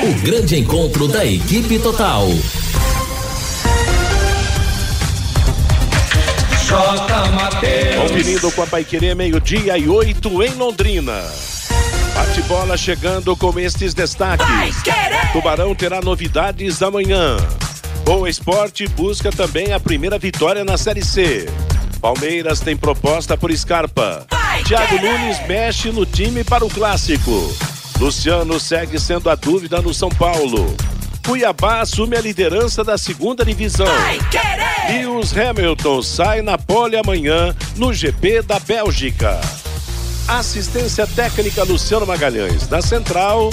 O grande encontro da equipe total. Conferindo com a Paiquerê, meio-dia e oito em Londrina. Bate-bola chegando com estes destaques. Tubarão terá novidades amanhã. Boa Esporte busca também a primeira vitória na Série C. Palmeiras tem proposta por Scarpa. Thiago Nunes mexe no time para o clássico. Luciano segue sendo a dúvida no São Paulo. Cuiabá assume a liderança da segunda divisão. Lewis Hamilton sai na pole amanhã no GP da Bélgica. Assistência técnica Luciano Magalhães. Na central,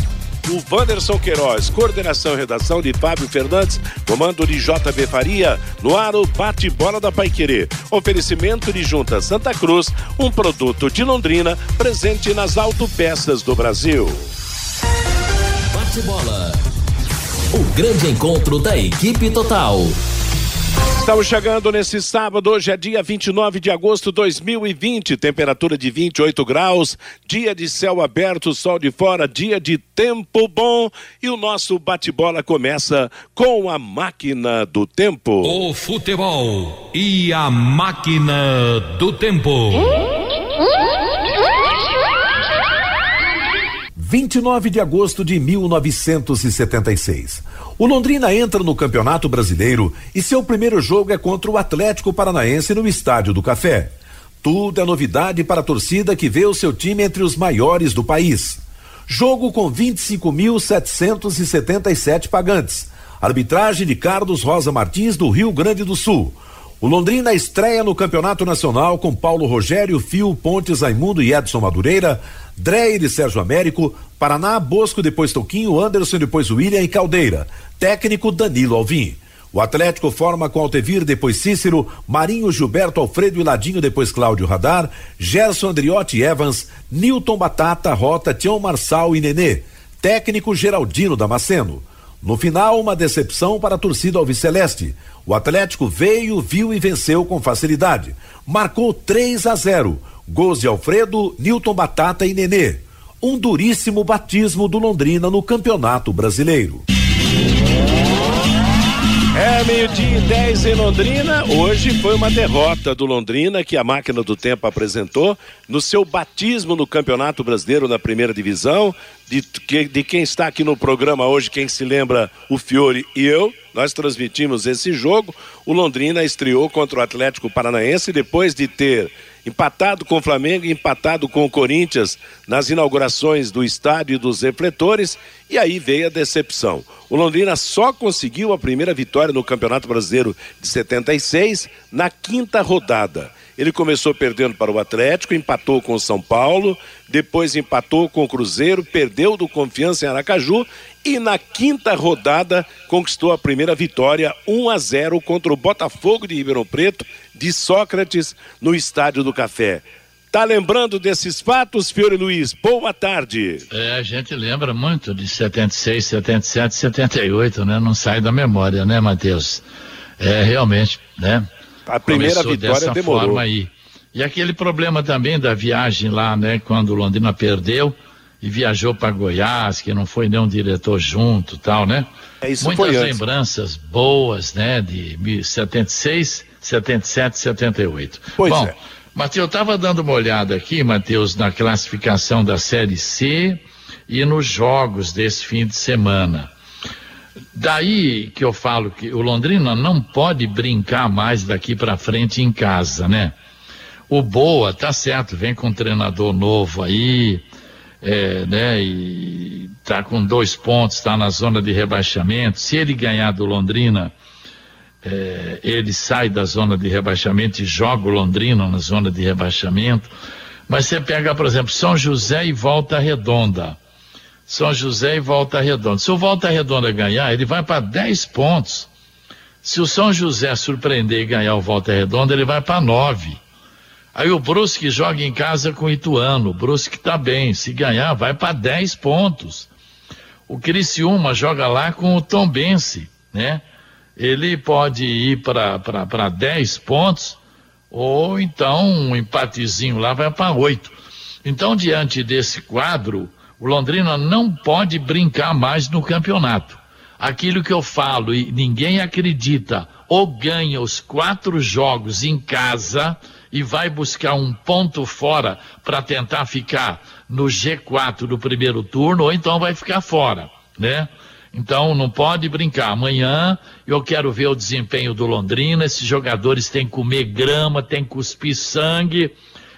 o Wanderson Queiroz, coordenação e redação de Fábio Fernandes, comando de JB Faria, no ar o bate-bola da Paiquerê. Oferecimento de Junta Santa Cruz, um produto de Londrina, presente nas autopeças do Brasil. Bate-bola. O grande encontro da equipe total. Estamos chegando nesse sábado, hoje é dia 29 de agosto de 2020, temperatura de 28 graus, dia de céu aberto, sol de fora, dia de tempo bom e o nosso bate-bola começa com a máquina do tempo. O futebol e a máquina do tempo. 29 de agosto de 1976. O Londrina entra no Campeonato Brasileiro e seu primeiro jogo é contra o Atlético Paranaense no Estádio do Café. Tudo é novidade para a torcida que vê o seu time entre os maiores do país. Jogo com 25.777 pagantes. Arbitragem de Carlos Rosa Martins do Rio Grande do Sul. O Londrina estreia no Campeonato Nacional com Paulo Rogério, Fio, Pontes, Raimundo e Edson Madureira, Dreyer e Sérgio Américo, Paraná, Bosco, depois Toquinho, Anderson, depois William e Caldeira. Técnico Danilo Alvim. O Atlético forma com Altevir, depois Cícero, Marinho, Gilberto, Alfredo e Ladinho, depois Cláudio Radar, Gerson, Andriotti Evans, Newton Batata, Rota, Tião Marçal e Nenê. Técnico Geraldino Damasceno. No final, uma decepção para a torcida alviceleste. O Atlético veio, viu e venceu com facilidade. Marcou 3 a 0. Gols de Alfredo, Newton Batata e Nenê. Um duríssimo batismo do Londrina no Campeonato Brasileiro. É meio-dia e 10 em Londrina. Hoje foi uma derrota do Londrina que a máquina do tempo apresentou no seu batismo no Campeonato Brasileiro na primeira divisão. De, de quem está aqui no programa hoje, quem se lembra, o Fiore e eu. Nós transmitimos esse jogo. O Londrina estreou contra o Atlético Paranaense depois de ter empatado com o Flamengo empatado com o Corinthians nas inaugurações do estádio e dos refletores, e aí veio a decepção. O Londrina só conseguiu a primeira vitória no Campeonato Brasileiro de 76 na quinta rodada. Ele começou perdendo para o Atlético, empatou com o São Paulo, depois empatou com o Cruzeiro, perdeu do Confiança em Aracaju e na quinta rodada conquistou a primeira vitória 1 a 0 contra o Botafogo de Ribeirão Preto de Sócrates no Estádio do Café. Tá lembrando desses fatos, Fiore Luiz? Boa tarde. É, a gente lembra muito de 76, 77, 78, né? Não sai da memória, né, Matheus? É, realmente, né? A primeira Começou vitória dessa demorou. forma aí. E aquele problema também da viagem lá, né? Quando o Londrina perdeu e viajou para Goiás, que não foi nenhum diretor junto tal, né? É, isso Muitas foi antes. lembranças boas, né? De 76, 77, 78. Pois Bom, é. Matheus, eu estava dando uma olhada aqui, Matheus, na classificação da Série C e nos jogos desse fim de semana. Daí que eu falo que o Londrina não pode brincar mais daqui para frente em casa, né? O Boa, tá certo, vem com um treinador novo aí, é, né? E tá com dois pontos, tá na zona de rebaixamento. Se ele ganhar do Londrina, é, ele sai da zona de rebaixamento e joga o Londrina na zona de rebaixamento. Mas você pega, por exemplo, São José e Volta Redonda. São José e Volta Redonda. Se o Volta Redonda ganhar, ele vai para 10 pontos. Se o São José surpreender e ganhar o Volta Redonda, ele vai para 9. Aí o Brusque joga em casa com o Ituano. O Brusque está bem. Se ganhar, vai para 10 pontos. O Criciúma joga lá com o Tombense, né? Ele pode ir para 10 pontos, ou então um empatezinho lá vai para 8. Então, diante desse quadro, o Londrina não pode brincar mais no campeonato. Aquilo que eu falo e ninguém acredita, ou ganha os quatro jogos em casa e vai buscar um ponto fora para tentar ficar no G4 do primeiro turno, ou então vai ficar fora, né? Então não pode brincar. Amanhã eu quero ver o desempenho do Londrina. Esses jogadores têm que comer grama, têm que cuspir sangue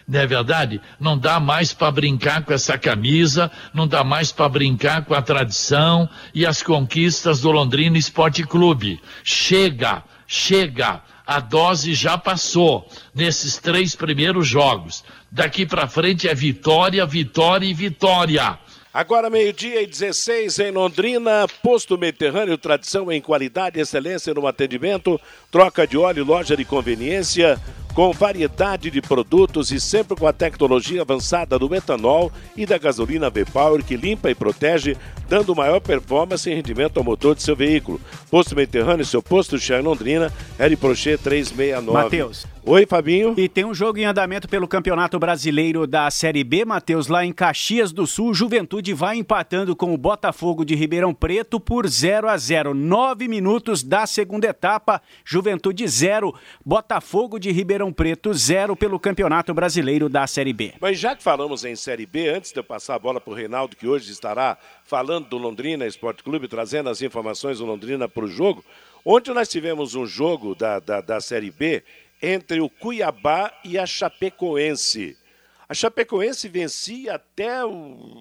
não é verdade? Não dá mais para brincar com essa camisa, não dá mais para brincar com a tradição e as conquistas do Londrina Esporte Clube. Chega, chega, a dose já passou nesses três primeiros jogos. Daqui para frente é vitória, vitória e vitória. Agora, meio-dia e 16 em Londrina, posto Mediterrâneo, tradição em qualidade, excelência no atendimento, troca de óleo, loja de conveniência, com variedade de produtos e sempre com a tecnologia avançada do metanol e da gasolina V-Power que limpa e protege, dando maior performance e rendimento ao motor de seu veículo. Posto Mediterrâneo, seu posto Chá Londrina, L Prochet 369. Matheus. Oi, Fabinho. E tem um jogo em andamento pelo Campeonato Brasileiro da Série B, Matheus, lá em Caxias do Sul. Juventude vai empatando com o Botafogo de Ribeirão Preto por 0 a 0. Nove minutos da segunda etapa. Juventude 0, Botafogo de Ribeirão Preto 0 pelo Campeonato Brasileiro da Série B. Mas já que falamos em Série B, antes de eu passar a bola para o Reinaldo, que hoje estará falando do Londrina Esporte Clube, trazendo as informações do Londrina para o jogo. Ontem nós tivemos um jogo da, da, da Série B entre o Cuiabá e a Chapecoense. A Chapecoense vencia até o,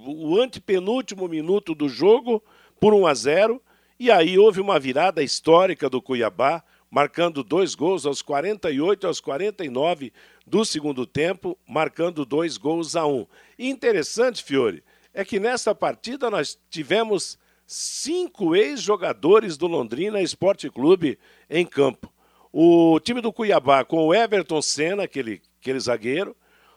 o antepenúltimo minuto do jogo por 1 a 0 e aí houve uma virada histórica do Cuiabá, marcando dois gols aos 48 e aos 49 do segundo tempo, marcando dois gols a um. E interessante, Fiore, é que nessa partida nós tivemos cinco ex-jogadores do Londrina Esporte Clube em campo. O time do Cuiabá com o Everton Senna, aquele, aquele zagueiro,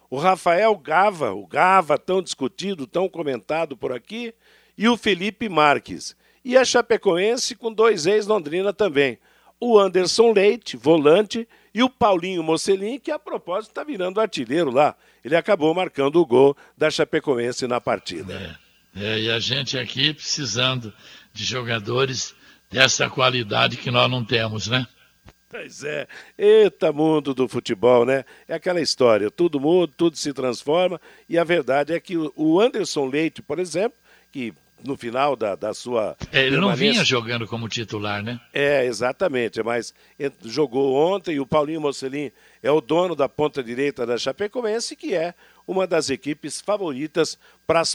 o Rafael Gava, o Gava tão discutido, tão comentado por aqui, e o Felipe Marques. E a Chapecoense com dois ex-Londrina também. O Anderson Leite, volante, e o Paulinho Mocelin, que a propósito está virando artilheiro lá. Ele acabou marcando o gol da Chapecoense na partida. É, é, e a gente aqui precisando de jogadores dessa qualidade que nós não temos, né? Pois é, eita mundo do futebol, né? É aquela história, tudo muda, tudo se transforma, e a verdade é que o Anderson Leite, por exemplo, que no final da, da sua. É, ele não vinha jogando como titular, né? É, exatamente, mas jogou ontem e o Paulinho Mocelin é o dono da ponta direita da Chapecoense, que é uma das equipes favoritas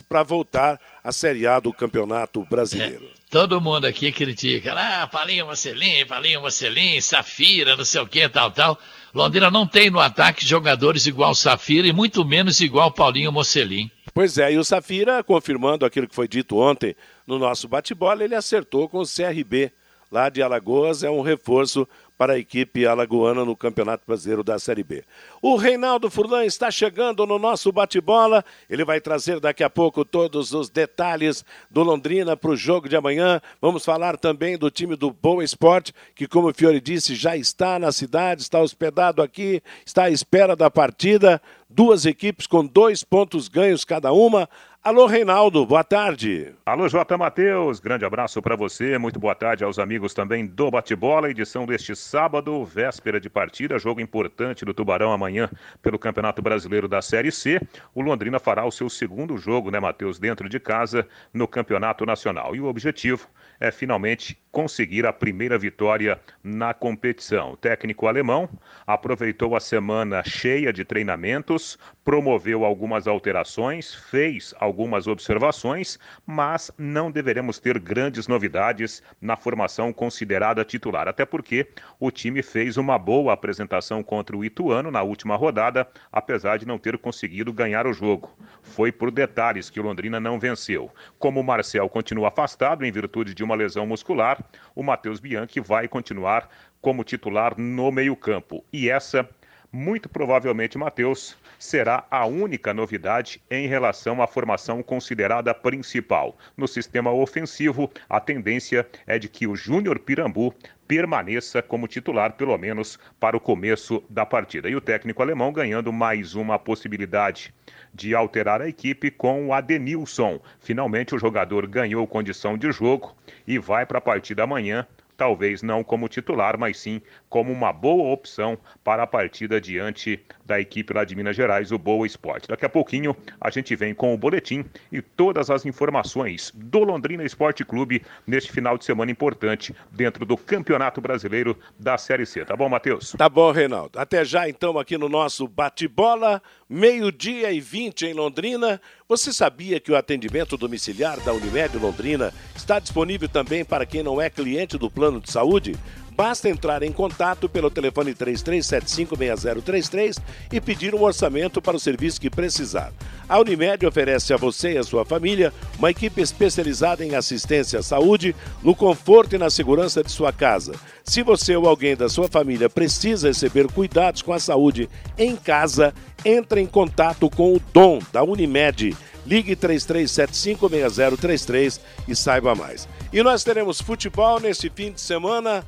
para voltar à Série A do Campeonato Brasileiro. É, todo mundo aqui critica. Ah, Paulinho Mocelin, Paulinho Mocelin, Safira, não sei o que, tal, tal. Londrina não tem no ataque jogadores igual Safira e muito menos igual Paulinho Mocelin. Pois é, e o Safira, confirmando aquilo que foi dito ontem no nosso bate-bola, ele acertou com o CRB lá de Alagoas, é um reforço para a equipe alagoana no Campeonato Brasileiro da Série B. O Reinaldo Furlan está chegando no nosso bate-bola. Ele vai trazer daqui a pouco todos os detalhes do Londrina para o jogo de amanhã. Vamos falar também do time do Boa Esporte, que, como o Fiore disse, já está na cidade, está hospedado aqui, está à espera da partida. Duas equipes com dois pontos ganhos cada uma. Alô, Reinaldo, boa tarde. Alô, J. Matheus, grande abraço para você, muito boa tarde aos amigos também do Bate-Bola, edição deste sábado, véspera de partida, jogo importante do Tubarão amanhã pelo Campeonato Brasileiro da Série C. O Londrina fará o seu segundo jogo, né, Matheus, dentro de casa no Campeonato Nacional. E o objetivo é finalmente conseguir a primeira vitória na competição. O técnico alemão aproveitou a semana cheia de treinamentos, promoveu algumas alterações, fez algumas algumas observações, mas não deveremos ter grandes novidades na formação considerada titular, até porque o time fez uma boa apresentação contra o Ituano na última rodada, apesar de não ter conseguido ganhar o jogo. Foi por detalhes que o Londrina não venceu. Como o Marcel continua afastado em virtude de uma lesão muscular, o Matheus Bianchi vai continuar como titular no meio-campo. E essa, muito provavelmente, Matheus, será a única novidade em relação à formação considerada principal. No sistema ofensivo, a tendência é de que o Júnior Pirambu permaneça como titular, pelo menos para o começo da partida. E o técnico alemão ganhando mais uma possibilidade de alterar a equipe com o Adenilson. Finalmente, o jogador ganhou condição de jogo e vai para a partida amanhã talvez não como titular, mas sim como uma boa opção para a partida diante da equipe lá de Minas Gerais, o Boa Esporte. Daqui a pouquinho a gente vem com o boletim e todas as informações do Londrina Esporte Clube neste final de semana importante dentro do Campeonato Brasileiro da Série C. Tá bom, Matheus? Tá bom, Reinaldo. Até já então aqui no nosso bate-bola, meio-dia e 20 em Londrina. Você sabia que o atendimento domiciliar da Unimed Londrina está disponível também para quem não é cliente do plano de saúde? Basta entrar em contato pelo telefone 33756033 e pedir um orçamento para o serviço que precisar. A Unimed oferece a você e a sua família uma equipe especializada em assistência à saúde, no conforto e na segurança de sua casa. Se você ou alguém da sua família precisa receber cuidados com a saúde em casa, entre em contato com o Dom da Unimed. Ligue 33756033 e saiba mais. E nós teremos futebol neste fim de semana.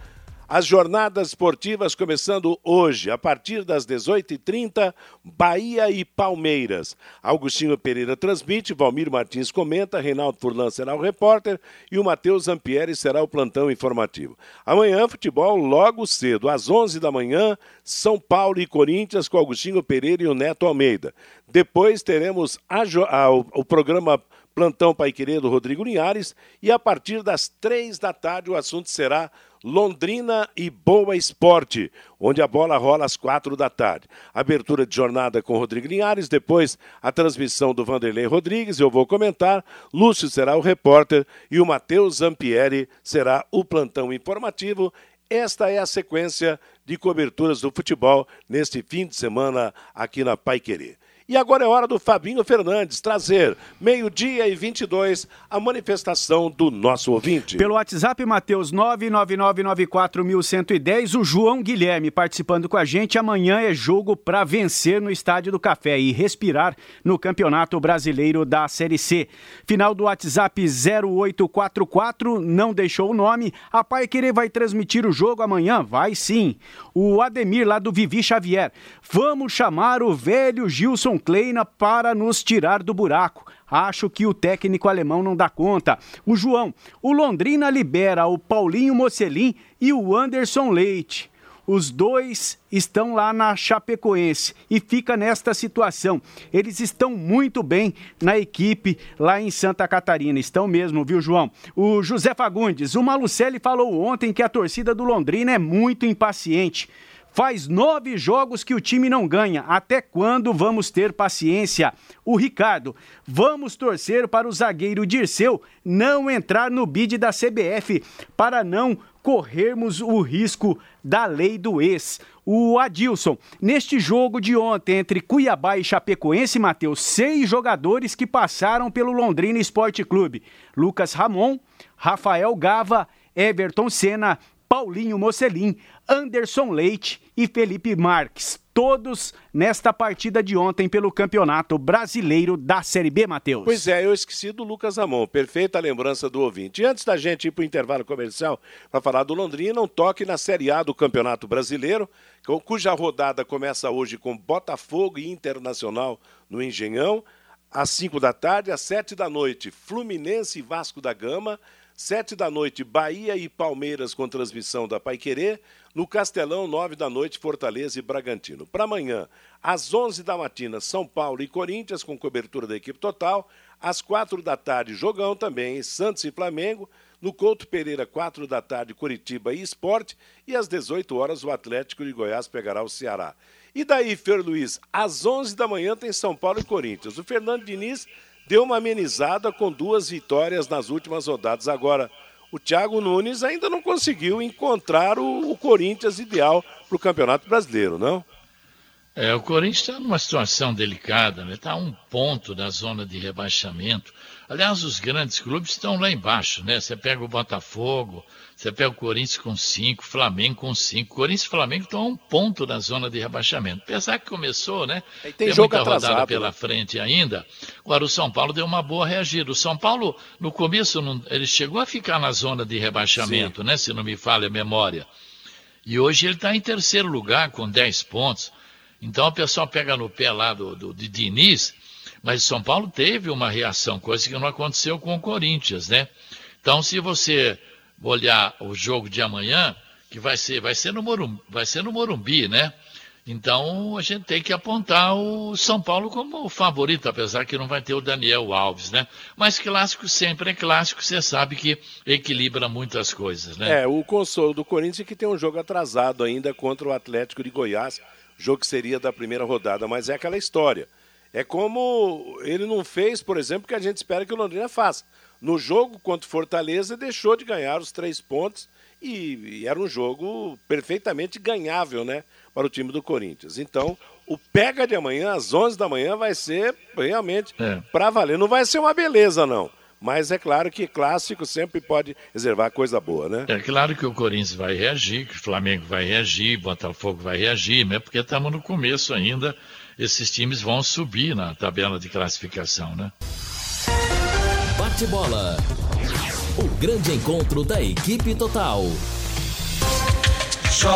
As jornadas esportivas começando hoje, a partir das 18h30, Bahia e Palmeiras. Augustinho Pereira transmite, Valmir Martins comenta, Reinaldo Furlan será o repórter e o Matheus Zampieri será o plantão informativo. Amanhã, futebol logo cedo, às 11 da manhã, São Paulo e Corinthians com Augustinho Pereira e o Neto Almeida. Depois teremos a, a, o, o programa Plantão Pai Querido Rodrigo Linhares e a partir das três da tarde o assunto será Londrina e Boa Esporte, onde a bola rola às quatro da tarde. Abertura de jornada com Rodrigo Linhares, depois a transmissão do Vanderlei Rodrigues, eu vou comentar, Lúcio será o repórter e o Matheus Zampieri será o plantão informativo. Esta é a sequência de coberturas do futebol neste fim de semana aqui na Pai Querer. E agora é hora do Fabinho Fernandes trazer, meio-dia e 22, a manifestação do nosso ouvinte. Pelo WhatsApp, Matheus 99994110, o João Guilherme participando com a gente. Amanhã é jogo para vencer no Estádio do Café e respirar no Campeonato Brasileiro da Série C. Final do WhatsApp 0844, não deixou o nome. A Pai Querer vai transmitir o jogo amanhã? Vai sim. O Ademir, lá do Vivi Xavier. Vamos chamar o velho Gilson Kleina para nos tirar do buraco. Acho que o técnico alemão não dá conta. O João, o Londrina libera o Paulinho Mocelin e o Anderson Leite. Os dois estão lá na Chapecoense e fica nesta situação. Eles estão muito bem na equipe lá em Santa Catarina. Estão mesmo, viu, João? O José Fagundes, o Malucelli falou ontem que a torcida do Londrina é muito impaciente. Faz nove jogos que o time não ganha. Até quando vamos ter paciência? O Ricardo, vamos torcer para o zagueiro Dirceu não entrar no bid da CBF para não corrermos o risco da lei do ex. O Adilson, neste jogo de ontem entre Cuiabá e Chapecoense, Matheus, seis jogadores que passaram pelo Londrina Esporte Clube: Lucas Ramon, Rafael Gava, Everton Senna, Paulinho Mocelin, Anderson Leite e Felipe Marques. Todos nesta partida de ontem pelo Campeonato Brasileiro da Série B, Matheus. Pois é, eu esqueci do Lucas Ramon. Perfeita lembrança do ouvinte. E antes da gente ir para o intervalo comercial para falar do Londrina, um toque na Série A do Campeonato Brasileiro, cuja rodada começa hoje com Botafogo e Internacional no Engenhão. Às 5 da tarde, às 7 da noite, Fluminense e Vasco da Gama. Sete da noite, Bahia e Palmeiras com transmissão da Paiquerê. No Castelão, nove da noite, Fortaleza e Bragantino. Para amanhã, às onze da matina, São Paulo e Corinthians com cobertura da equipe total. Às quatro da tarde, jogão também, Santos e Flamengo. No Couto Pereira, quatro da tarde, Curitiba e Esporte. E às 18 horas, o Atlético de Goiás pegará o Ceará. E daí, Fer Luiz, às 11 da manhã tem São Paulo e Corinthians. O Fernando Diniz deu uma amenizada com duas vitórias nas últimas rodadas. Agora, o Thiago Nunes ainda não conseguiu encontrar o, o Corinthians ideal para o Campeonato Brasileiro, não? É, o Corinthians está numa situação delicada, né? Está a um ponto da zona de rebaixamento. Aliás, os grandes clubes estão lá embaixo, né? Você pega o Botafogo, você pega o Corinthians com cinco, Flamengo com cinco. Corinthians e Flamengo estão a um ponto da zona de rebaixamento. Apesar que começou, né? tem, tem muita atrasado, rodada pela né? frente ainda. Agora o São Paulo deu uma boa reagida. O São Paulo, no começo, não, ele chegou a ficar na zona de rebaixamento, Sim. né? Se não me falha a memória. E hoje ele está em terceiro lugar com 10 pontos. Então o pessoal pega no pé lá do, do, de Diniz, mas São Paulo teve uma reação, coisa que não aconteceu com o Corinthians, né? Então, se você olhar o jogo de amanhã, que vai ser, vai ser no Morumbi, vai ser no Morumbi, né? Então a gente tem que apontar o São Paulo como o favorito, apesar que não vai ter o Daniel Alves, né? Mas clássico sempre é clássico, você sabe que equilibra muitas coisas, né? É, o consolo do Corinthians é que tem um jogo atrasado ainda contra o Atlético de Goiás jogo que seria da primeira rodada, mas é aquela história. É como ele não fez, por exemplo, que a gente espera que o Londrina faça. No jogo contra o Fortaleza, deixou de ganhar os três pontos e, e, era um jogo perfeitamente ganhável, né, para o time do Corinthians. Então, o pega de amanhã, às 11 da manhã, vai ser realmente é. para valer. Não vai ser uma beleza, não. Mas é claro que clássico sempre pode reservar coisa boa, né? É claro que o Corinthians vai reagir, que o Flamengo vai reagir, Botafogo vai reagir, né? Porque estamos no começo ainda. Esses times vão subir na tabela de classificação, né? Bate bola. O grande encontro da equipe total. J.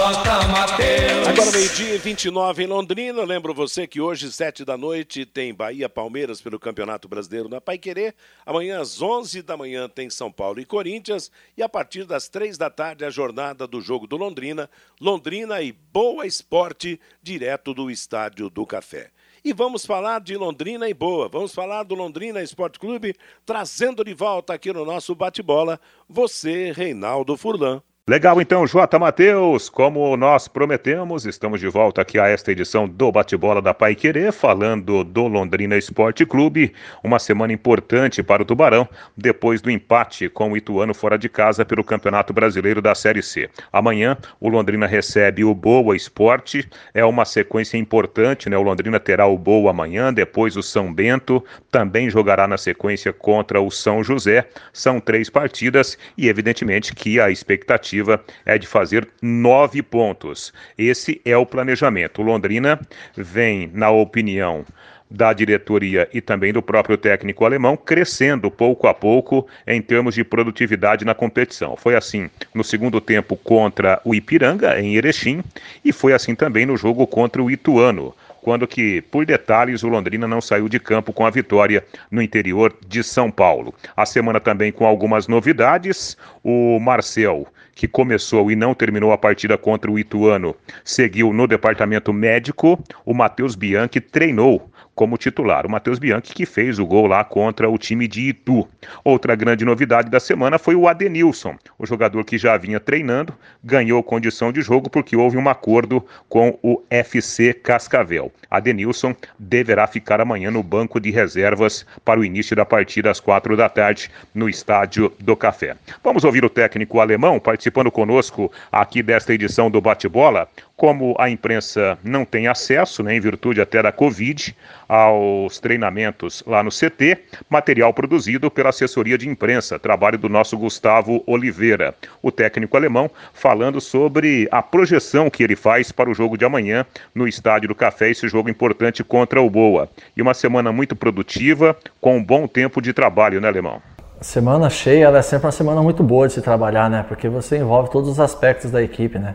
Mateus. Agora meio-dia 29 em Londrina. Lembro você que hoje, sete da noite, tem Bahia Palmeiras pelo Campeonato Brasileiro na Paiquerê. Amanhã, às 11 da manhã, tem São Paulo e Corinthians. E a partir das três da tarde, a jornada do jogo do Londrina. Londrina e Boa Esporte, direto do Estádio do Café. E vamos falar de Londrina e Boa. Vamos falar do Londrina Esporte Clube, trazendo de volta aqui no nosso bate-bola você, Reinaldo Furlan. Legal, então, J. Matheus, como nós prometemos, estamos de volta aqui a esta edição do Bate-Bola da Pai Querer, falando do Londrina Esporte Clube. Uma semana importante para o Tubarão, depois do empate com o Ituano fora de casa pelo Campeonato Brasileiro da Série C. Amanhã, o Londrina recebe o Boa Esporte, é uma sequência importante, né? O Londrina terá o Boa amanhã, depois o São Bento, também jogará na sequência contra o São José. São três partidas e, evidentemente, que a expectativa expectativa é de fazer nove pontos. Esse é o planejamento. O Londrina vem, na opinião da diretoria e também do próprio técnico alemão, crescendo pouco a pouco em termos de produtividade na competição. Foi assim no segundo tempo contra o Ipiranga, em Erechim, e foi assim também no jogo contra o Ituano quando que, por detalhes, o Londrina não saiu de campo com a vitória no interior de São Paulo. A semana também com algumas novidades, o Marcel que começou e não terminou a partida contra o Ituano, seguiu no departamento médico. O Matheus Bianchi treinou como titular. O Matheus Bianchi que fez o gol lá contra o time de Itu. Outra grande novidade da semana foi o Adenilson, o jogador que já vinha treinando, ganhou condição de jogo porque houve um acordo com o FC Cascavel. Adenilson deverá ficar amanhã no banco de reservas para o início da partida às quatro da tarde no estádio do Café. Vamos ouvir o técnico alemão participando conosco aqui desta edição do Bate-Bola. Como a imprensa não tem acesso, né, em virtude até da Covid, aos treinamentos lá no CT, material produzido pela assessoria de imprensa, trabalho do nosso Gustavo Oliveira, o técnico alemão, falando sobre a projeção que ele faz para o jogo de amanhã no Estádio do Café, esse jogo importante contra o Boa. E uma semana muito produtiva, com um bom tempo de trabalho, né, Alemão? Semana cheia, ela é sempre uma semana muito boa de se trabalhar, né? Porque você envolve todos os aspectos da equipe, né?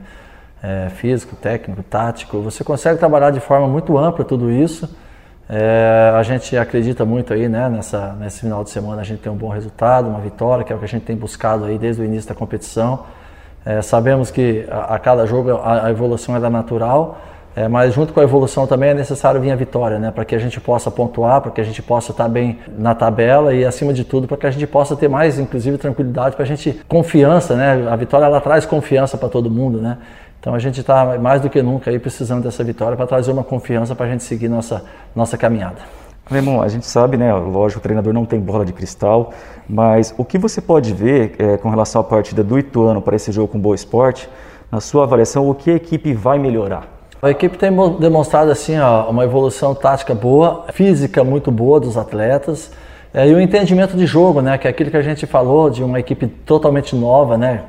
É, físico, técnico, tático. Você consegue trabalhar de forma muito ampla tudo isso. É, a gente acredita muito aí, né, nessa, nesse final de semana a gente tem um bom resultado, uma vitória, que é o que a gente tem buscado aí desde o início da competição. É, sabemos que a, a, cada jogo a, a evolução é natural, é, mas junto com a evolução também é necessário vir a vitória, né, para que a gente possa pontuar, para que a gente possa estar bem na tabela e acima de tudo para que a gente possa ter mais, inclusive, tranquilidade, para a gente confiança, né, a vitória ela traz confiança para todo mundo, né. Então a gente está mais do que nunca aí precisando dessa vitória para trazer uma confiança para a gente seguir nossa, nossa caminhada. Alemão, a gente sabe, né? Lógico, o treinador não tem bola de cristal, mas o que você pode ver é, com relação à partida do Ituano para esse jogo com Boa Esporte, na sua avaliação, o que a equipe vai melhorar? A equipe tem demonstrado assim ó, uma evolução tática boa, física muito boa dos atletas é, e o entendimento de jogo, né? Que é aquilo que a gente falou de uma equipe totalmente nova, né?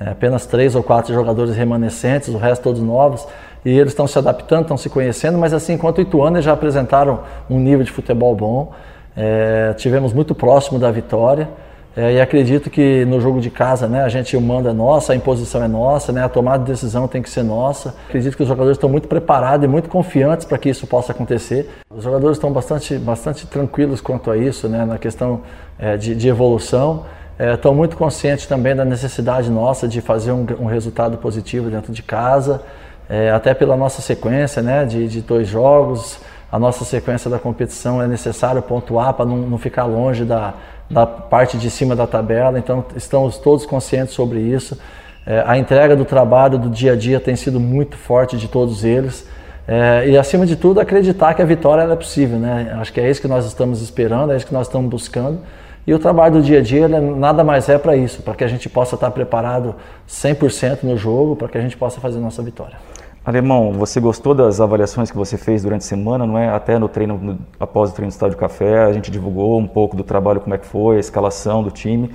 É, apenas três ou quatro jogadores remanescentes, o resto todos novos e eles estão se adaptando, estão se conhecendo, mas assim, enquanto o Ituano já apresentaram um nível de futebol bom, é, tivemos muito próximo da vitória. É, e acredito que no jogo de casa, né, a gente o manda é nossa, a imposição é nossa, né, a tomada de decisão tem que ser nossa. Acredito que os jogadores estão muito preparados e muito confiantes para que isso possa acontecer. Os jogadores estão bastante, bastante tranquilos quanto a isso, né, na questão é, de, de, evolução. É, estão muito conscientes também da necessidade nossa de fazer um, um resultado positivo dentro de casa é, até pela nossa sequência né, de, de dois jogos, a nossa sequência da competição é necessário pontuar para não, não ficar longe da, da parte de cima da tabela, então estamos todos conscientes sobre isso. É, a entrega do trabalho do dia a dia tem sido muito forte de todos eles. É, e acima de tudo, acreditar que a vitória é possível, né? Acho que é isso que nós estamos esperando, é isso que nós estamos buscando. E o trabalho do dia a dia nada mais é para isso, para que a gente possa estar preparado 100% no jogo, para que a gente possa fazer nossa vitória. Alemão, você gostou das avaliações que você fez durante a semana, não é? Até no treino, no, após o treino do Estádio Café, a gente divulgou um pouco do trabalho, como é que foi, a escalação do time.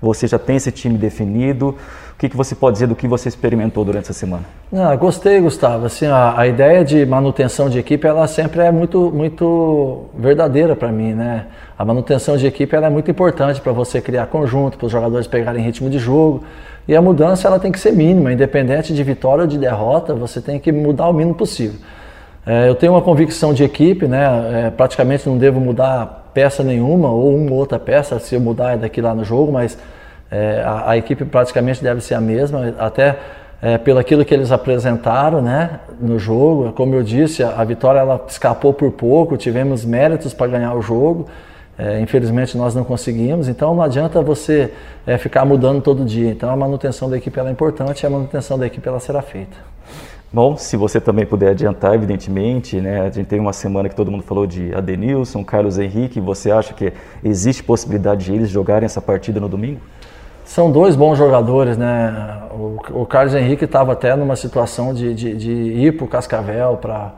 Você já tem esse time definido. O que, que você pode dizer do que você experimentou durante essa semana? Ah, gostei, Gustavo. Assim, a, a, ideia de manutenção de equipe, ela sempre é muito, muito verdadeira para mim, né? A manutenção de equipe é muito importante para você criar conjunto, para os jogadores pegarem ritmo de jogo. E a mudança ela tem que ser mínima, independente de vitória ou de derrota, você tem que mudar o mínimo possível. É, eu tenho uma convicção de equipe, né? É, praticamente não devo mudar peça nenhuma ou uma ou outra peça, se eu mudar é daqui lá no jogo, mas é, a, a, equipe praticamente deve ser a mesma, até é, pelo aquilo que eles apresentaram né, no jogo. Como eu disse, a, a vitória ela escapou por pouco, tivemos méritos para ganhar o jogo. É, infelizmente nós não conseguimos, então não adianta você é, ficar mudando todo dia. Então a manutenção da equipe é importante e a manutenção da equipe ela será feita. Bom, se você também puder adiantar, evidentemente, né? A gente tem uma semana que todo mundo falou de Adenilson, Carlos Henrique. Você acha que existe possibilidade de eles jogarem essa partida no domingo? São dois bons jogadores, né? O, o Carlos Henrique estava até numa situação de, de, de ir para o Cascavel para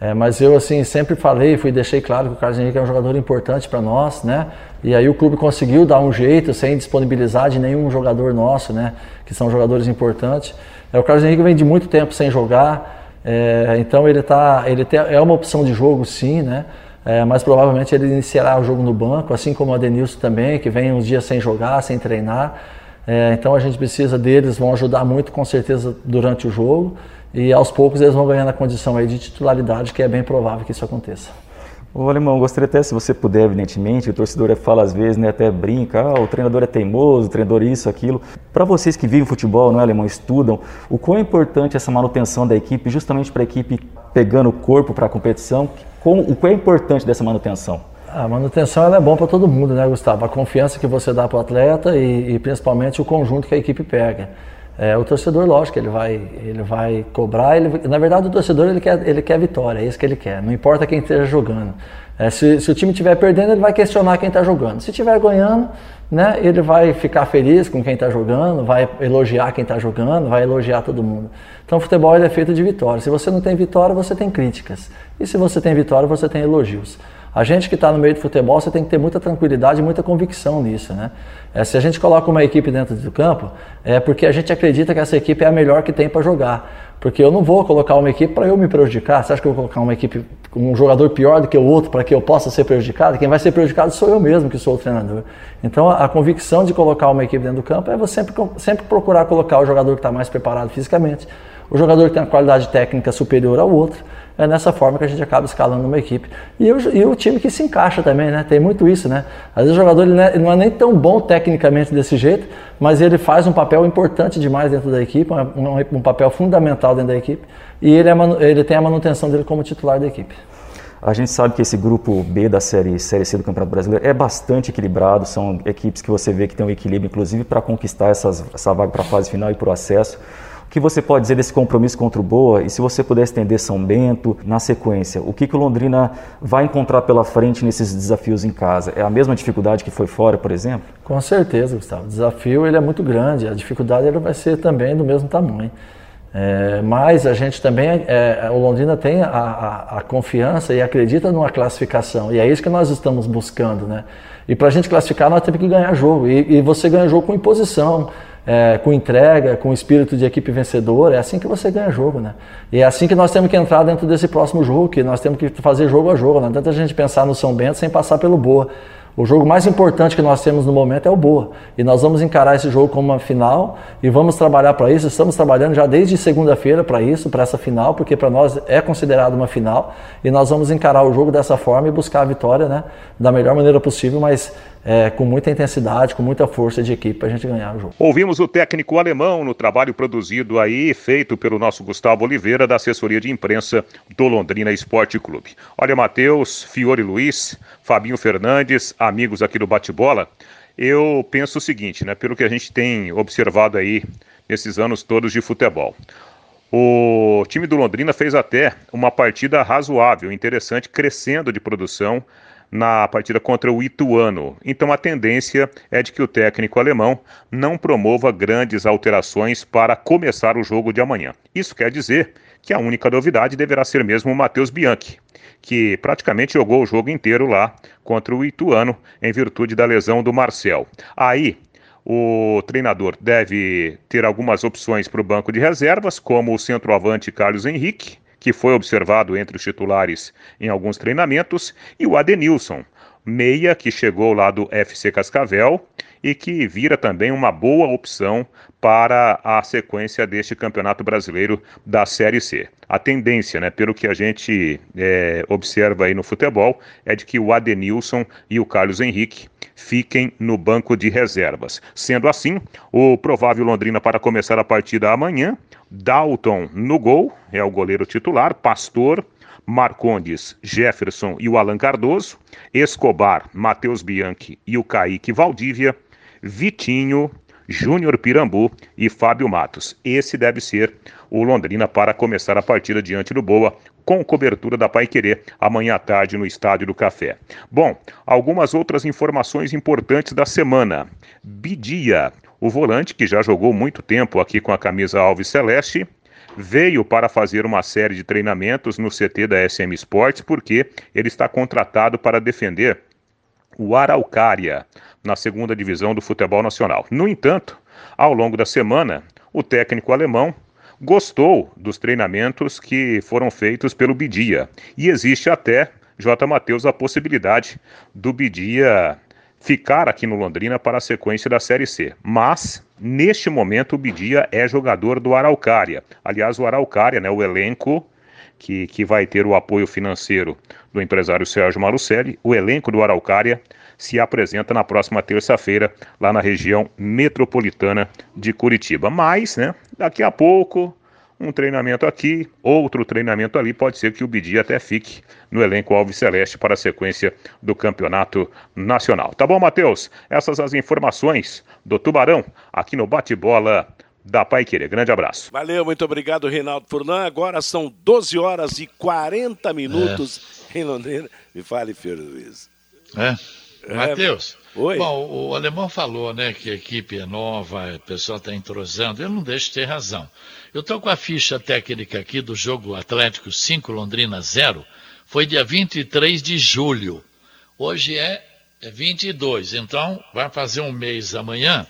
é, mas eu assim sempre falei, fui deixei claro que o Carlos Henrique é um jogador importante para nós, né? E aí o clube conseguiu dar um jeito sem disponibilizar de nenhum jogador nosso, né? Que são jogadores importantes. É, o Carlos Henrique vem de muito tempo sem jogar, é, então ele tá, ele tem, é uma opção de jogo, sim, né? É, mas provavelmente ele iniciará o jogo no banco, assim como o Adenilson também, que vem uns dias sem jogar, sem treinar. É, então a gente precisa deles, vão ajudar muito com certeza durante o jogo e aos poucos eles vão ganhando a condição aí de titularidade, que é bem provável que isso aconteça. Ô Alemão, gostaria até, se você puder, evidentemente, o torcedor fala às vezes, né, até brinca, ah, o treinador é teimoso, o treinador isso, aquilo. Para vocês que vivem futebol, não é, Alemão, estudam, o quão é importante essa manutenção da equipe, justamente para a equipe pegando o corpo para a competição, com, o quão é importante dessa manutenção? A manutenção ela é bom para todo mundo, né, Gustavo? A confiança que você dá para o atleta e, e principalmente o conjunto que a equipe pega. É, o torcedor, lógico, ele vai, ele vai cobrar. Ele, na verdade, o torcedor ele quer, ele quer vitória, é isso que ele quer. Não importa quem esteja jogando. É, se, se, o time estiver perdendo, ele vai questionar quem está jogando. Se estiver ganhando, né, ele vai ficar feliz com quem está jogando, vai elogiar quem está jogando, vai elogiar todo mundo. Então, o futebol é feito de vitória. Se você não tem vitória, você tem críticas. E se você tem vitória, você tem elogios. A gente que está no meio do futebol, você tem que ter muita tranquilidade e muita convicção nisso, né? É, se a gente coloca uma equipe dentro do campo, é porque a gente acredita que essa equipe é a melhor que tem para jogar. Porque eu não vou colocar uma equipe para eu me prejudicar. Você acha que eu vou colocar uma equipe um jogador pior do que o outro para que eu possa ser prejudicado? Quem vai ser prejudicado sou eu mesmo, que sou o treinador. Então a, a convicção de colocar uma equipe dentro do campo é você sempre, sempre procurar colocar o jogador que está mais preparado fisicamente, o jogador que tem uma qualidade técnica superior ao outro é nessa forma que a gente acaba escalando uma equipe. E, o, e o time que se encaixa também, né? Tem muito isso, né? Às vezes o jogador é, não é nem tão bom tecnicamente desse jeito, mas ele faz um papel importante demais dentro da equipe, um, um papel fundamental dentro da equipe, e ele, é, ele tem a manutenção dele como titular da equipe. A gente sabe que esse grupo B da série, série C do Campeonato Brasileiro é bastante equilibrado, são equipes que você vê que tem um equilíbrio, inclusive para conquistar essas, essa vaga para a fase final e para o acesso. Que você pode dizer desse compromisso contra o Boa? E se você puder estender São Bento na sequência, o que, que o Londrina vai encontrar pela frente nesses desafios em casa? É a mesma dificuldade que foi fora, por exemplo? Com certeza, Gustavo. O desafio ele é muito grande, a dificuldade ele vai ser também do mesmo tamanho. É, mas a gente também, é, o Londrina tem a, a, a, confiança e acredita numa classificação, e é isso que nós estamos buscando, né? E para a gente classificar, nós temos que ganhar jogo, e, e você ganha jogo com imposição, é, com entrega, com espírito de equipe vencedora, é assim que você ganha jogo, né? E é assim que nós temos que entrar dentro desse próximo jogo, que nós temos que fazer jogo a jogo, não adianta a gente pensar no São Bento sem passar pelo Boa. O jogo mais importante que nós temos no momento é o Boa. E nós vamos encarar esse jogo como uma final e vamos trabalhar para isso. Estamos trabalhando já desde segunda-feira para isso, para essa final, porque para nós é considerado uma final. E nós vamos encarar o jogo dessa forma e buscar a vitória né, da melhor maneira possível, mas é, com muita intensidade, com muita força de equipe para a gente ganhar o jogo. Ouvimos o técnico alemão no trabalho produzido aí, feito pelo nosso Gustavo Oliveira, da assessoria de imprensa do Londrina Esporte Clube. Olha, Matheus, Fiore Luiz, Fabinho Fernandes, amigos aqui do Bate-Bola, eu penso o seguinte, né? Pelo que a gente tem observado aí nesses anos todos de futebol. O time do Londrina fez até uma partida razoável, interessante, crescendo de produção na partida contra o Ituano. Então a tendência é de que o técnico alemão não promova grandes alterações para começar o jogo de amanhã. Isso quer dizer que a única novidade deverá ser mesmo o Matheus Bianchi, que praticamente jogou o jogo inteiro lá contra o Ituano em virtude da lesão do Marcel. Aí o treinador deve ter algumas opções para o banco de reservas, como o centroavante Carlos Henrique, que foi observado entre os titulares em alguns treinamentos, e o Adenilson, meia que chegou lá do FC Cascavel e que vira também uma boa opção para a sequência deste Campeonato Brasileiro da Série C. A tendência, né, pelo que a gente é, observa aí no futebol, é de que o Adenilson e o Carlos Henrique fiquem no banco de reservas. Sendo assim, o provável Londrina para começar a partida amanhã Dalton no gol, é o goleiro titular, Pastor, Marcondes, Jefferson e o Alan Cardoso, Escobar, Matheus Bianchi e o Kaique Valdívia, Vitinho, Júnior Pirambu e Fábio Matos. Esse deve ser o Londrina para começar a partida diante do Boa, com cobertura da Pai Querer amanhã à tarde no Estádio do Café. Bom, algumas outras informações importantes da semana. Bidia, o volante, que já jogou muito tempo aqui com a camisa Alves Celeste, veio para fazer uma série de treinamentos no CT da SM Sports porque ele está contratado para defender o Araucária na segunda divisão do futebol nacional. No entanto, ao longo da semana, o técnico alemão gostou dos treinamentos que foram feitos pelo Bidia e existe até J. Matheus a possibilidade do Bidia ficar aqui no Londrina para a sequência da Série C. Mas, neste momento, o Bidia é jogador do Araucária. Aliás, o Araucária, né, o elenco que, que vai ter o apoio financeiro do empresário Sérgio Marucelli, o elenco do Araucária se apresenta na próxima terça-feira lá na região metropolitana de Curitiba. Mas, né, daqui a pouco um treinamento aqui, outro treinamento ali, pode ser que o Bidi até fique no elenco Alves Celeste para a sequência do campeonato nacional. Tá bom, Matheus? Essas as informações do Tubarão aqui no bate-bola da Pai Querer. Grande abraço. Valeu, muito obrigado, Reinaldo Furlan. Agora são 12 horas e 40 minutos é. em Londrina. Me fale, Fiore Luiz. É. é. Matheus. Oi. Bom, o alemão falou, né, que a equipe é nova, o pessoal está entrosando. Eu não deixo de ter razão. Eu estou com a ficha técnica aqui do jogo Atlético 5, Londrina 0. Foi dia 23 de julho. Hoje é 22, então vai fazer um mês amanhã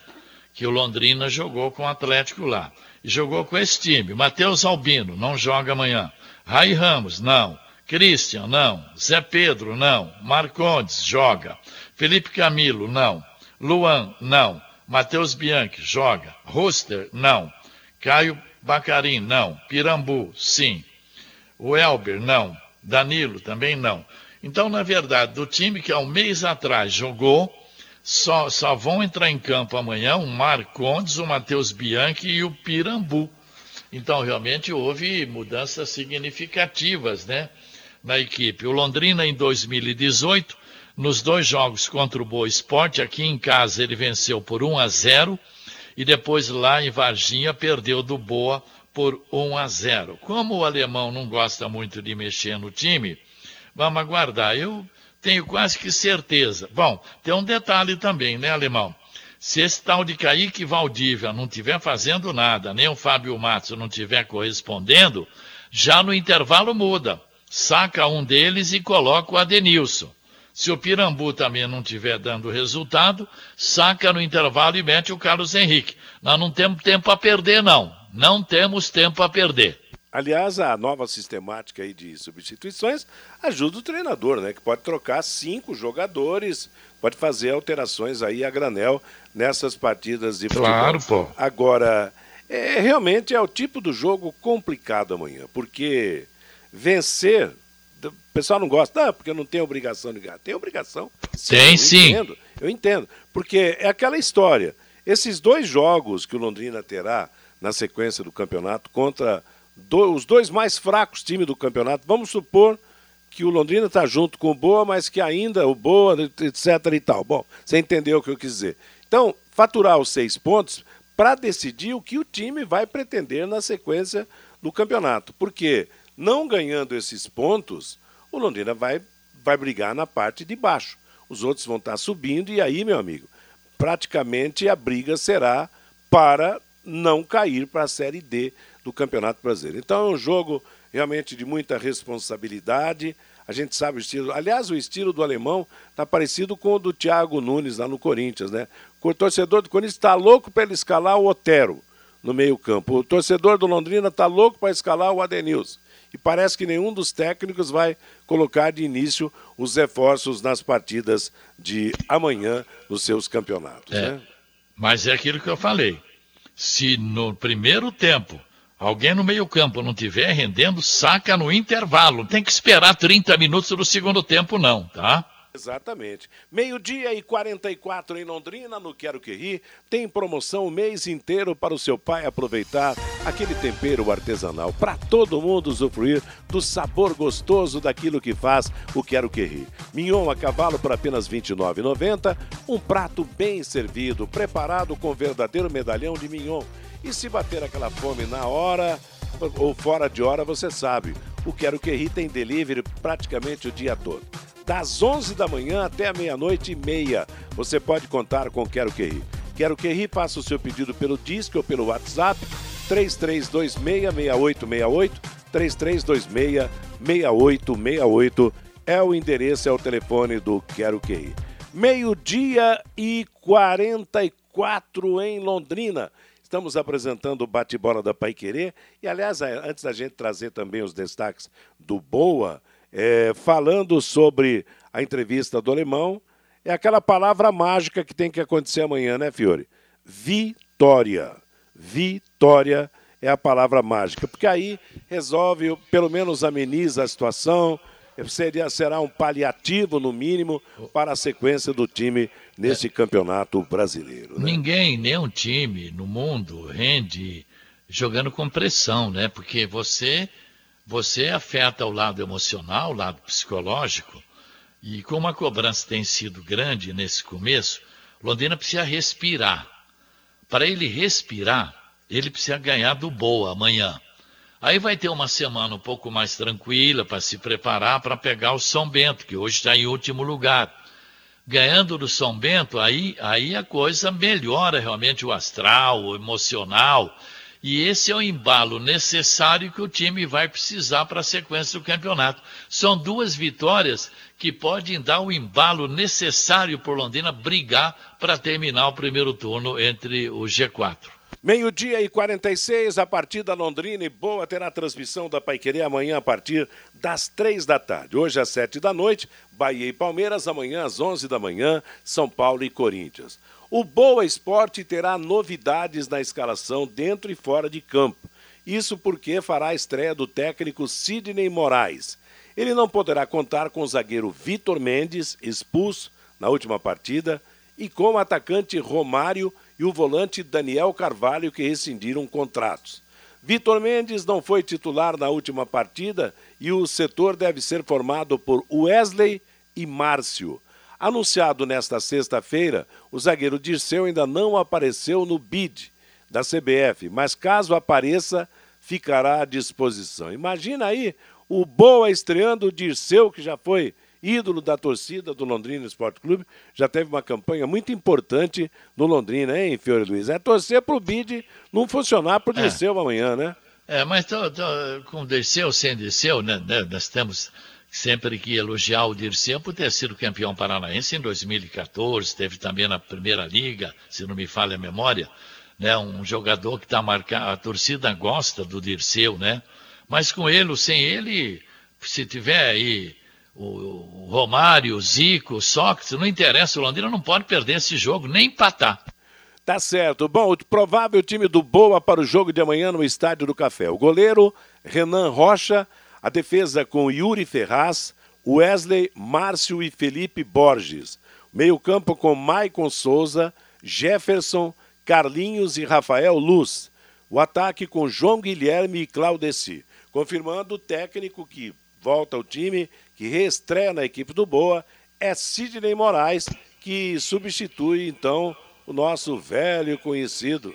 que o Londrina jogou com o Atlético lá. E jogou com esse time. Matheus Albino, não joga amanhã. Rai Ramos, não. Christian, não. Zé Pedro, não. Marcondes, joga. Felipe Camilo, não. Luan, não. Matheus Bianchi, joga. Ruster, não. Caio Bacarim, não. Pirambu, sim. O Elber, não. Danilo, também não. Então, na verdade, do time que há um mês atrás jogou, só, só vão entrar em campo amanhã o Marcondes, o Matheus Bianchi e o Pirambu. Então, realmente houve mudanças significativas, né? Na equipe. O Londrina, em 2018, nos dois jogos contra o Boa Esporte, aqui em casa ele venceu por 1 a 0 e depois lá em Varginha perdeu do Boa por 1 a 0. Como o alemão não gosta muito de mexer no time, vamos aguardar. Eu tenho quase que certeza. Bom, tem um detalhe também, né, alemão? Se esse tal de Kaique Valdívia não estiver fazendo nada, nem o Fábio Matos não estiver correspondendo, já no intervalo muda. Saca um deles e coloca o Adenilson. Se o Pirambu também não estiver dando resultado, saca no intervalo e mete o Carlos Henrique. Nós não temos tempo a perder, não. Não temos tempo a perder. Aliás, a nova sistemática aí de substituições ajuda o treinador, né? Que pode trocar cinco jogadores, pode fazer alterações aí a granel nessas partidas de futebol. Claro, pô. Agora, é, realmente é o tipo do jogo complicado amanhã, porque vencer, o pessoal não gosta, não, porque não tem obrigação de ganhar. Tem obrigação. Sim, tem eu sim. Entendo, eu entendo. Porque é aquela história. Esses dois jogos que o Londrina terá na sequência do campeonato contra do, os dois mais fracos times do campeonato. Vamos supor que o Londrina está junto com o Boa, mas que ainda o Boa, etc. e tal. Bom, você entendeu o que eu quis dizer. Então, faturar os seis pontos para decidir o que o time vai pretender na sequência do campeonato. Porque não ganhando esses pontos, o Londrina vai, vai brigar na parte de baixo. Os outros vão estar tá subindo, e aí, meu amigo, praticamente a briga será para não cair para a Série D do Campeonato Brasileiro. Então é um jogo realmente de muita responsabilidade. A gente sabe o estilo. Aliás, o estilo do alemão está parecido com o do Thiago Nunes lá no Corinthians, né? O torcedor do Corinthians está louco para ele escalar o Otero no meio-campo. O torcedor do Londrina está louco para escalar o Adenilson. E parece que nenhum dos técnicos vai colocar de início os reforços nas partidas de amanhã nos seus campeonatos. É, né? Mas é aquilo que eu falei. Se no primeiro tempo alguém no meio-campo não estiver rendendo, saca no intervalo. Tem que esperar 30 minutos do segundo tempo, não, tá? Exatamente. Meio-dia e 44 em Londrina, no Quero Que Ri, tem promoção o mês inteiro para o seu pai aproveitar aquele tempero artesanal, para todo mundo usufruir do sabor gostoso daquilo que faz o Quero Que Ri. Mignon a cavalo por apenas R$ 29,90, um prato bem servido, preparado com verdadeiro medalhão de mignon. E se bater aquela fome na hora ou fora de hora, você sabe, o Quero Que Ri tem delivery praticamente o dia todo das 11 da manhã até a meia-noite e meia. Você pode contar com Quero Que Ri. Quero Que Ri, faça o seu pedido pelo Disque ou pelo WhatsApp 33266868, 33266868 é o endereço, é o telefone do Quero Que Ri. Meio-dia e 44 em Londrina. Estamos apresentando o bate-bola da Pai Querer. E, aliás, antes da gente trazer também os destaques do Boa, é, falando sobre a entrevista do alemão, é aquela palavra mágica que tem que acontecer amanhã, né, Fiore? Vitória. Vitória é a palavra mágica, porque aí resolve, pelo menos ameniza a situação, seria, será um paliativo, no mínimo, para a sequência do time neste é. campeonato brasileiro. Né? Ninguém, nenhum time no mundo rende jogando com pressão, né? Porque você você afeta o lado emocional, o lado psicológico, e como a cobrança tem sido grande nesse começo, Londrina precisa respirar. Para ele respirar, ele precisa ganhar do Boa amanhã. Aí vai ter uma semana um pouco mais tranquila para se preparar para pegar o São Bento, que hoje está em último lugar. Ganhando do São Bento, aí, aí a coisa melhora realmente o astral, o emocional. E esse é o embalo necessário que o time vai precisar para a sequência do campeonato. São duas vitórias que podem dar o embalo necessário por Londrina brigar para terminar o primeiro turno entre o G4. Meio-dia e 46, a partida Londrina e Boa terá transmissão da Paiquerê amanhã a partir das três da tarde. Hoje às sete da noite, Bahia e Palmeiras, amanhã às onze da manhã, São Paulo e Corinthians. O Boa Esporte terá novidades na escalação dentro e fora de campo. Isso porque fará a estreia do técnico Sidney Moraes. Ele não poderá contar com o zagueiro Vitor Mendes, expulso na última partida, e com o atacante Romário e o volante Daniel Carvalho, que rescindiram contratos. Vitor Mendes não foi titular na última partida e o setor deve ser formado por Wesley e Márcio. Anunciado nesta sexta-feira, o zagueiro Dirceu ainda não apareceu no bid da CBF, mas caso apareça, ficará à disposição. Imagina aí o Boa estreando o Dirceu, que já foi ídolo da torcida do Londrina Esporte Clube, já teve uma campanha muito importante no Londrina, hein, Fiore Luiz? É torcer pro bid não funcionar pro é. Dirceu amanhã, né? É, mas tô, tô, com Dirceu, sem Dirceu, né, né, nós temos sempre que elogiar o Dirceu por ter sido campeão paranaense em 2014, teve também na Primeira Liga, se não me falha a memória, né, um jogador que está marcado, a torcida gosta do Dirceu, né? Mas com ele ou sem ele, se tiver aí o, Romário, o Zico, o Sócrates, não interessa, o Londrina não pode perder esse jogo, nem empatar. Tá certo. Bom, o provável time do Boa para o jogo de amanhã no Estádio do Café. O goleiro, Renan Rocha, a defesa com Yuri Ferraz, Wesley, Márcio e Felipe Borges. Meio-campo com Maicon Souza, Jefferson, Carlinhos e Rafael Luz. O ataque com João Guilherme e Claudeci. Confirmando o técnico que volta ao time, que reestreia na equipe do Boa, é Sidney Moraes, que substitui então o nosso velho conhecido,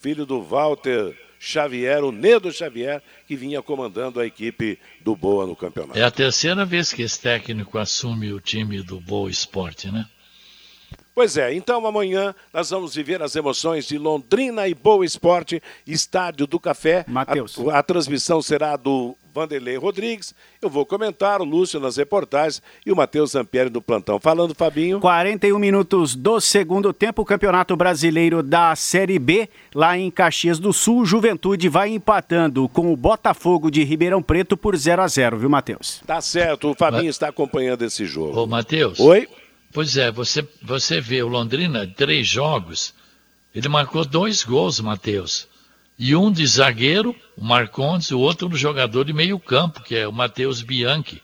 filho do Walter Xavier, o Nedo Xavier, que vinha comandando a equipe do Boa no campeonato. É a terceira vez que esse técnico assume o time do Boa Esporte, né? Pois é, então amanhã nós vamos viver as emoções de Londrina e Boa Esporte, Estádio do Café. Matheus. A, a, transmissão será do Vanderlei Rodrigues. Eu vou comentar o Lúcio nas reportagens e o Matheus Zampieri no plantão. Falando, Fabinho. 41 minutos do segundo tempo, o Campeonato Brasileiro da Série B, lá em Caxias do Sul. Juventude vai empatando com o Botafogo de Ribeirão Preto por 0 a 0 viu, Matheus? Tá certo, o Fabinho Mas... está acompanhando esse jogo. Ô, Matheus. Oi? Pois é, você, você vê o Londrina, três jogos, ele marcou dois gols, Matheus. E um de zagueiro, o Marcondes, o outro do jogador de meio campo, que é o Matheus Bianchi.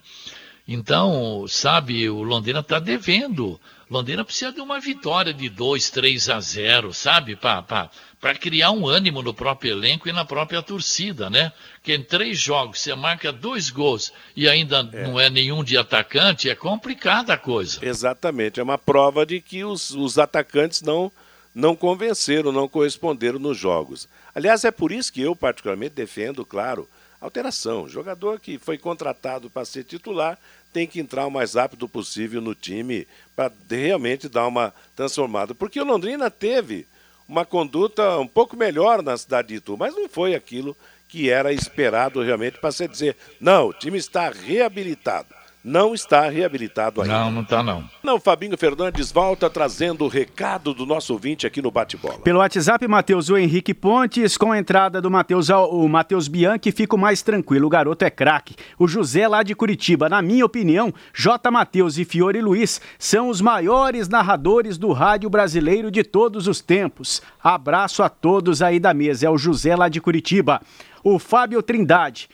Então, sabe, o Londrina está devendo. Londrina precisa de uma vitória de 2, 3 a 0, sabe? Para criar um ânimo no próprio elenco e na própria torcida, né? Que em três jogos você marca dois gols e ainda é. não é nenhum de atacante, é complicada a coisa. Exatamente, é uma prova de que os, os atacantes não, não convenceram, não corresponderam nos jogos. Aliás, é por isso que eu particularmente defendo, claro, alteração. Jogador que foi contratado para ser titular tem que entrar o mais rápido possível no time para realmente dar uma transformada. Porque o Londrina teve uma conduta um pouco melhor na cidade de Itu, mas não foi aquilo que era esperado realmente para se dizer, não, o time está reabilitado não está reabilitado ainda. Não, não está não. Não, Fabinho Fernandes volta trazendo o recado do nosso ouvinte aqui no Bate-Bola. Pelo WhatsApp, Matheus, o Henrique Pontes, com a entrada do Matheus, o Matheus Bianchi, fico mais tranquilo, o garoto é craque. O José lá de Curitiba, na minha opinião, J. Matheus e Fiore Luiz são os maiores narradores do rádio brasileiro de todos os tempos. Abraço a todos aí da mesa, é o José lá de Curitiba. O Fábio Trindade,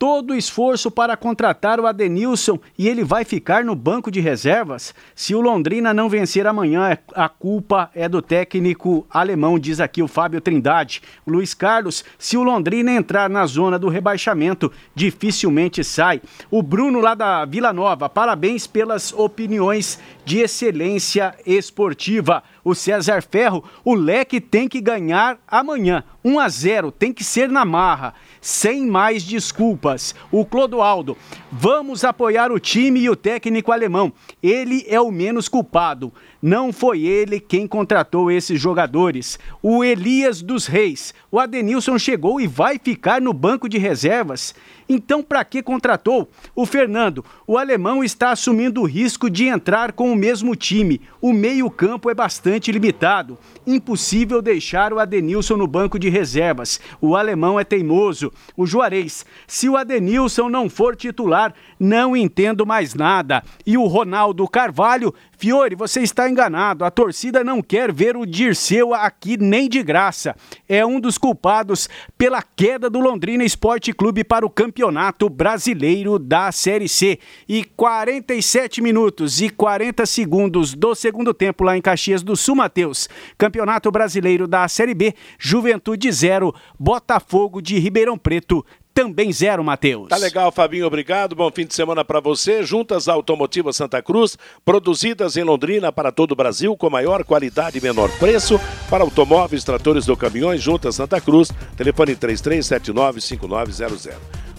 todo o esforço para contratar o Adenilson e ele vai ficar no banco de reservas? Se o Londrina não vencer amanhã, é, a culpa é do técnico alemão, diz aqui o Fábio Trindade. Luiz Carlos, se o Londrina entrar na zona do rebaixamento, dificilmente sai. O Bruno lá da Vila Nova, parabéns pelas opiniões de excelência esportiva. O César Ferro, o Leque tem que ganhar amanhã. 1 a 0, tem que ser na marra sem mais desculpas. O Clodoaldo, vamos apoiar o time e o técnico alemão. Ele é o menos culpado. Não foi ele quem contratou esses jogadores. O Elias dos Reis. O Adenilson chegou e vai ficar no banco de reservas. Então, para que contratou? O Fernando, o alemão está assumindo o risco de entrar com o mesmo time. O meio-campo é bastante limitado. Impossível deixar o Adenilson no banco de reservas. O alemão é teimoso. O Juarez, se o Adenilson não for titular, não entendo mais nada. E o Ronaldo Carvalho, Fiore, você está enganado. A torcida não quer ver o Dirceu aqui nem de graça. É um dos culpados pela queda do Londrina Esporte Clube para o Campeonato Brasileiro da Série C. E 47 minutos e 40 segundos do segundo tempo lá em Caxias do Sul, Mateus. Campeonato Brasileiro da Série B, Juventude 0, Botafogo de Ribeirão Preto também zero, Matheus. Tá legal, Fabinho, obrigado. Bom fim de semana para você. Juntas Automotivas Santa Cruz, produzidas em Londrina para todo o Brasil, com maior qualidade e menor preço. Para automóveis, tratores ou caminhões, Juntas Santa Cruz, telefone 33795900.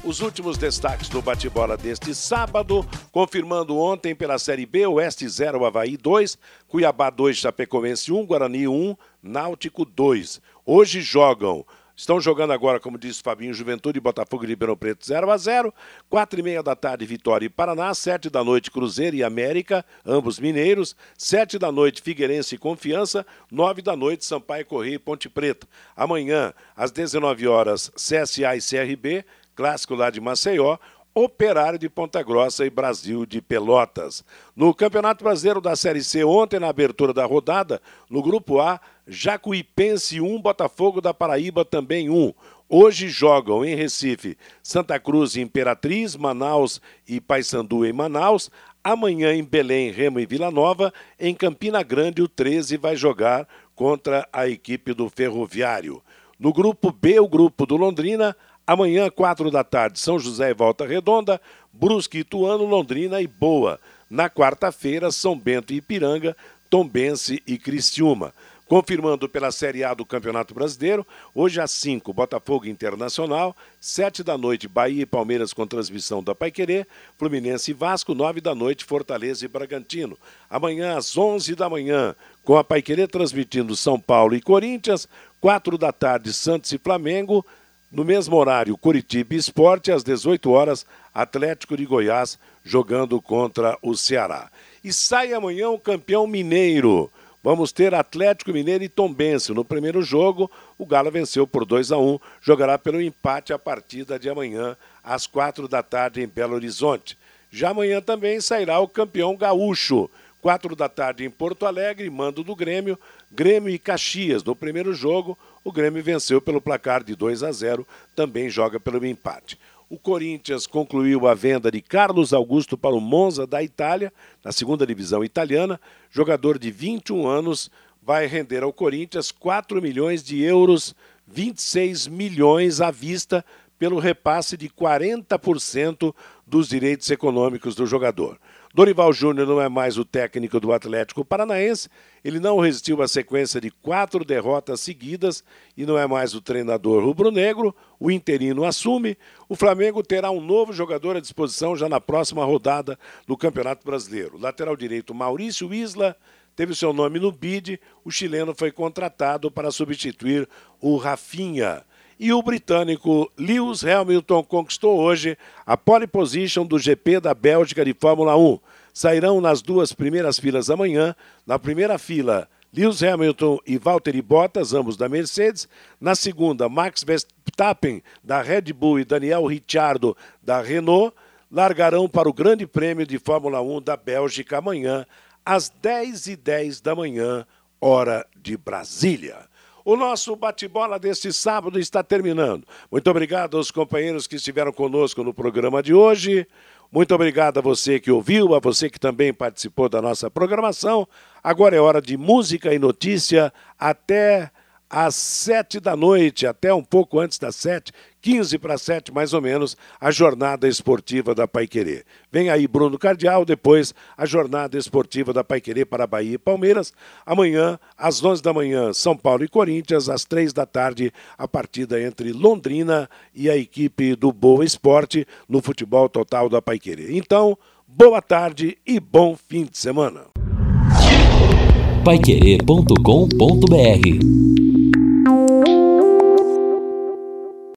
Os últimos destaques do bate-bola deste sábado, confirmando ontem pela Série B, Oeste 0, Havaí 2, Cuiabá 2, Chapecoense 1, Guarani 1, Náutico 2. Hoje jogam Estão jogando agora, como disse Fabinho, Juventude, Botafogo e Ribeirão Preto 0 a 0 Quatro e meia da tarde, Vitória e Paraná. Sete da noite, Cruzeiro e América, ambos mineiros. Sete da noite, Figueirense e Confiança. Nove da noite, Sampaio Correia e Ponte Preta. Amanhã, às 19 horas, CSA e CRB clássico lá de Maceió, Operário de Ponta Grossa e Brasil de Pelotas. No Campeonato Brasileiro da Série C, ontem, na abertura da rodada, no Grupo A, Jacuipense 1, Botafogo da Paraíba também 1. Hoje jogam em Recife Santa Cruz e Imperatriz, Manaus e Paysandu em Manaus. Amanhã em Belém, Remo e Vila Nova. Em Campina Grande, o 13 vai jogar contra a equipe do Ferroviário. No grupo B, o grupo do Londrina, Amanhã, quatro da tarde, São José e Volta Redonda, Brusque, Ituano, Londrina e Boa. Na quarta-feira, São Bento e Ipiranga, Tombense e Cristiúma. Confirmando pela Série A do Campeonato Brasileiro, hoje às 5, Botafogo Internacional, 7 da noite, Bahia e Palmeiras com transmissão da Paiquerê, Fluminense e Vasco, 9 da noite, Fortaleza e Bragantino. Amanhã às 11 da manhã, com a Paiquerê transmitindo São Paulo e Corinthians, 4 da tarde, Santos e Flamengo, no mesmo horário, Curitiba Esporte, às 18 horas, Atlético de Goiás jogando contra o Ceará. E sai amanhã o campeão mineiro. Vamos ter Atlético Mineiro e Tombense. No primeiro jogo, o Galo venceu por 2 a 1 Jogará pelo empate a partida de amanhã, às quatro da tarde, em Belo Horizonte. Já amanhã também sairá o campeão gaúcho. Quatro da tarde em Porto Alegre, mando do Grêmio, Grêmio e Caxias. No primeiro jogo, o Grêmio venceu pelo placar de 2 a 0, também joga pelo empate. O Corinthians concluiu a venda de Carlos Augusto para o Monza da Itália, na segunda divisão italiana. Jogador de 21 anos vai render ao Corinthians 4 milhões de euros, 26 milhões à vista pelo repasse de 40% dos direitos econômicos do jogador. Dorival Júnior não é mais o técnico do Atlético Paranaense, ele não resistiu à sequência de quatro derrotas seguidas e não é mais o treinador rubro-negro, o interino assume. O Flamengo terá um novo jogador à disposição já na próxima rodada do Campeonato Brasileiro. Lateral direito Maurício Isla teve seu nome no bid, o chileno foi contratado para substituir o Rafinha. E o britânico Lewis Hamilton conquistou hoje a pole position do GP da Bélgica de Fórmula 1. Sairão nas duas primeiras filas amanhã. Na primeira fila, Lewis Hamilton e Valtteri Bottas, ambos da Mercedes. Na segunda, Max Verstappen, da Red Bull, e Daniel Ricciardo, da Renault, largarão para o Grande Prêmio de Fórmula 1 da Bélgica amanhã, às 10h10 da manhã, hora de Brasília. O nosso bate-bola deste sábado está terminando. Muito obrigado aos companheiros que estiveram conosco no programa de hoje. Muito obrigado a você que ouviu, a você que também participou da nossa programação. Agora é hora de música e notícia até às sete da noite, até um pouco antes das sete, 15 para 7 mais ou menos, a jornada esportiva da Paiquerê. Vem aí Bruno Cardial, depois a jornada esportiva da Paiquerê para Bahia e Palmeiras. Amanhã, às 11 da manhã, São Paulo e Corinthians, às 3 da tarde, a partida entre Londrina e a equipe do Boa Esporte no futebol total da Paiquerê. Então, boa tarde e bom fim de semana. Paiquerê.com.br